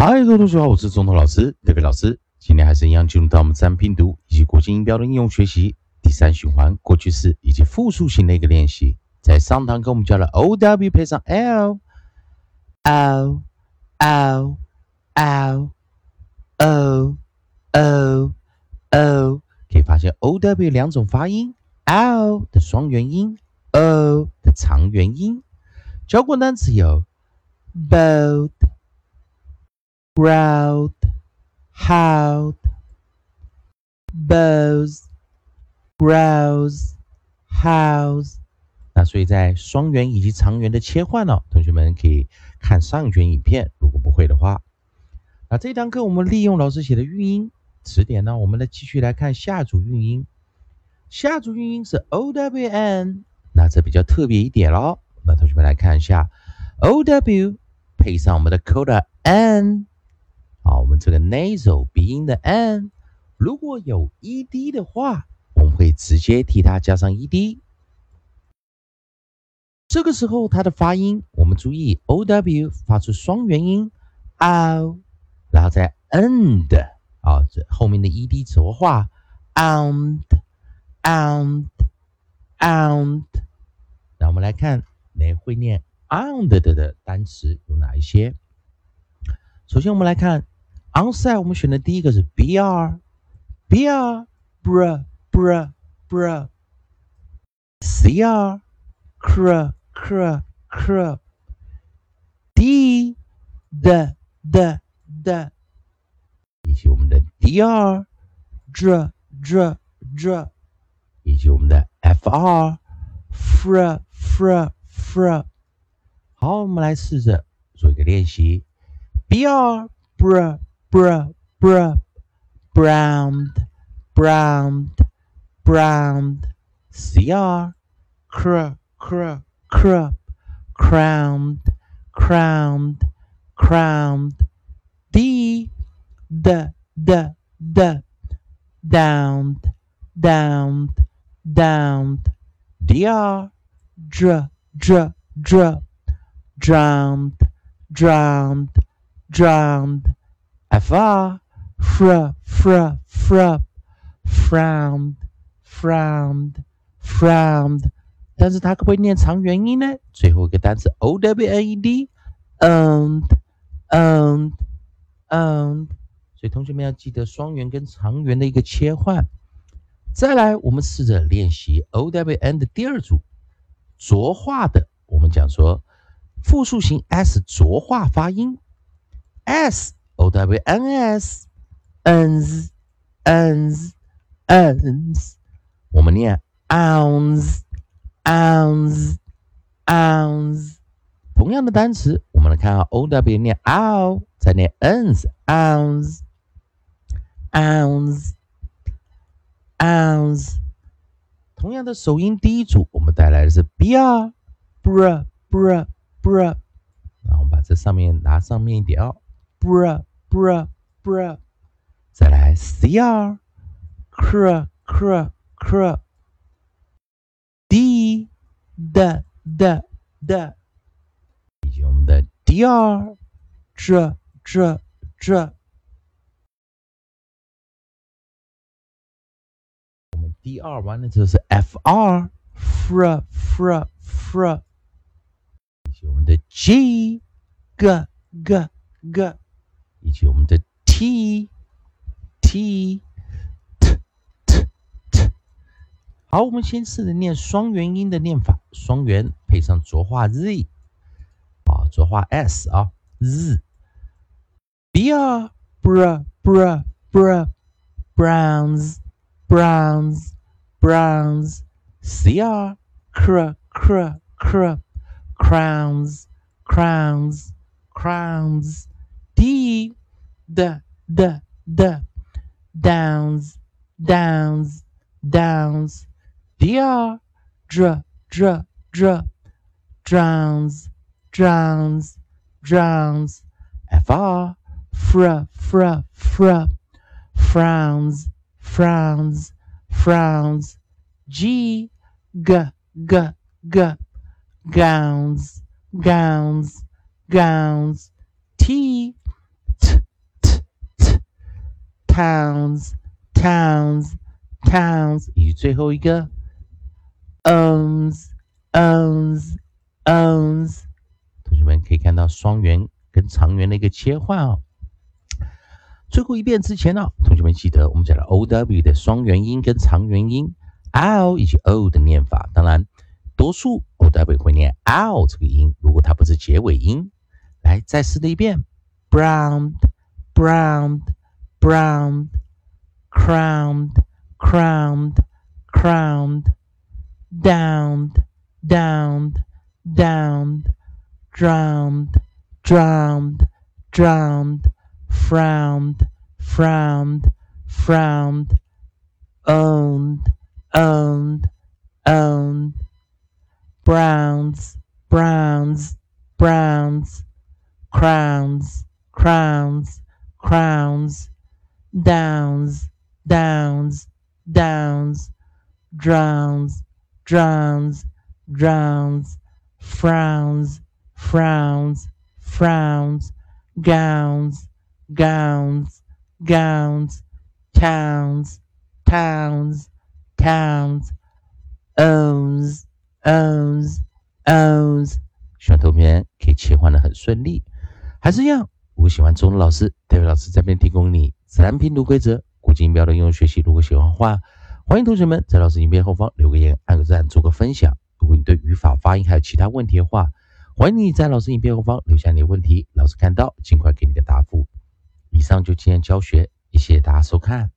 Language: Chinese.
嗨，各位同学好，我是中通老师德伟老师。今天还是一样进入到我们自然拼读以及国际音标的应用学习第三循环过去式以及复数型的一个练习。在上堂课我们教了 O W 配上 L O O O O O O，可以发现 O W 两种发音，O 的双元音，O 的长元音。教过单词有 boat。Route, how, bows, browse, house。那所以在双元以及长元的切换呢，同学们可以看上一卷影片。如果不会的话，那这堂课我们利用老师写的韵音词典呢，我们来继续来看下组韵音。下组韵音是 o w n，那这比较特别一点喽。那同学们来看一下 o w 配上我们的 coda n。好，我们这个 nasal 鼻音的 n，如果有 ed 的话，我们会直接替它加上 ed。这个时候它的发音，我们注意 ow 发出双元音 o，然后在 n 的啊这后面的 ed 浊化 and and and。那我们来看，哪会念 and 的单词有哪一些？首先我们来看。Onset 我们选的第一个是 br br br br br cr cr cr cr d d d d 以及我们的 dr dr dr dr 以及我们的 fr fr fr fr 好，我们来试着做一个练习 br br bruh, bruh, browned, browned, browned, cr, cr, cr, cr, crowned, crowned, crowned, d, d, d, d, downed, downed, downed, dr, dr, dr, dr, drowned, drowned, drowned, fr fr fr fr frowned frowned frowned，但是它可不可以念长元音呢？最后一个单词 o w n e d owned and and，所以同学们要记得双元跟长元的一个切换。再来，我们试着练习 o w n 的第二组浊化的，我们讲说复数型 s 浊化发音 s。O W N S Ns Ns Ns，我们念 ounce ounce ounce。同样的单词，我们来看啊，O W 念 ow，再念 Ns ounce ounce ounce。同样的首音第一组，我们带来的是 br br br br。那我们把这上面拿上面一点哦，br。Bra bra，再来 cr cr cr cr d d d d，以及我们的 dr j j j，我们 dr 完了之后是 fr fr fr fr，以及我们的 g g g g。以及我们的 t t t t t，好，我们先试着念双元音的念法，双元配上浊化 z，啊，浊化 s 啊，z，br br br br browns browns browns，cr cr cr crowns crowns crowns the the the. Downs downs downs. Dr dr dr dr. Drowns drowns drowns. Fr fr fr fr. Frowns frowns frowns. G g g g. Gowns gowns gowns. T towns towns towns，以及最后一个 owns owns owns。同学们可以看到双元跟长元的一个切换哦。最后一遍之前呢，同学们记得我们讲了 o w 的双元音跟长元音 l 以及 o 的念法。当然，多数 o w 会念 l 这个音，如果它不是结尾音。来，再试的一遍：brown, brown, brown, crowned, crowned, crowned, downed, downed, downed, drowned, drowned, drowned, frowned, frowned, frowned, owned, owned, owned, browns, browns, browns crowns, crowns, crowns, downs, downs, downs, drowns, drowns, drowns, frowns, frowns, frowns, gowns, gowns, gowns, towns, towns, towns, owns, owns, owns。希望同学们可以切换的很顺利。还是一样，如果喜欢中文老师，代表老师这边提供你 自然拼读规则、古今音标的应用学习。如果喜欢的话，欢迎同学们在老师影片后方留个言、按个赞、做个分享。如果你对语法、发音还有其他问题的话，欢迎你在老师影片后方留下你的问题，老师看到尽快给你个答复。以上就今天教学，谢谢大家收看。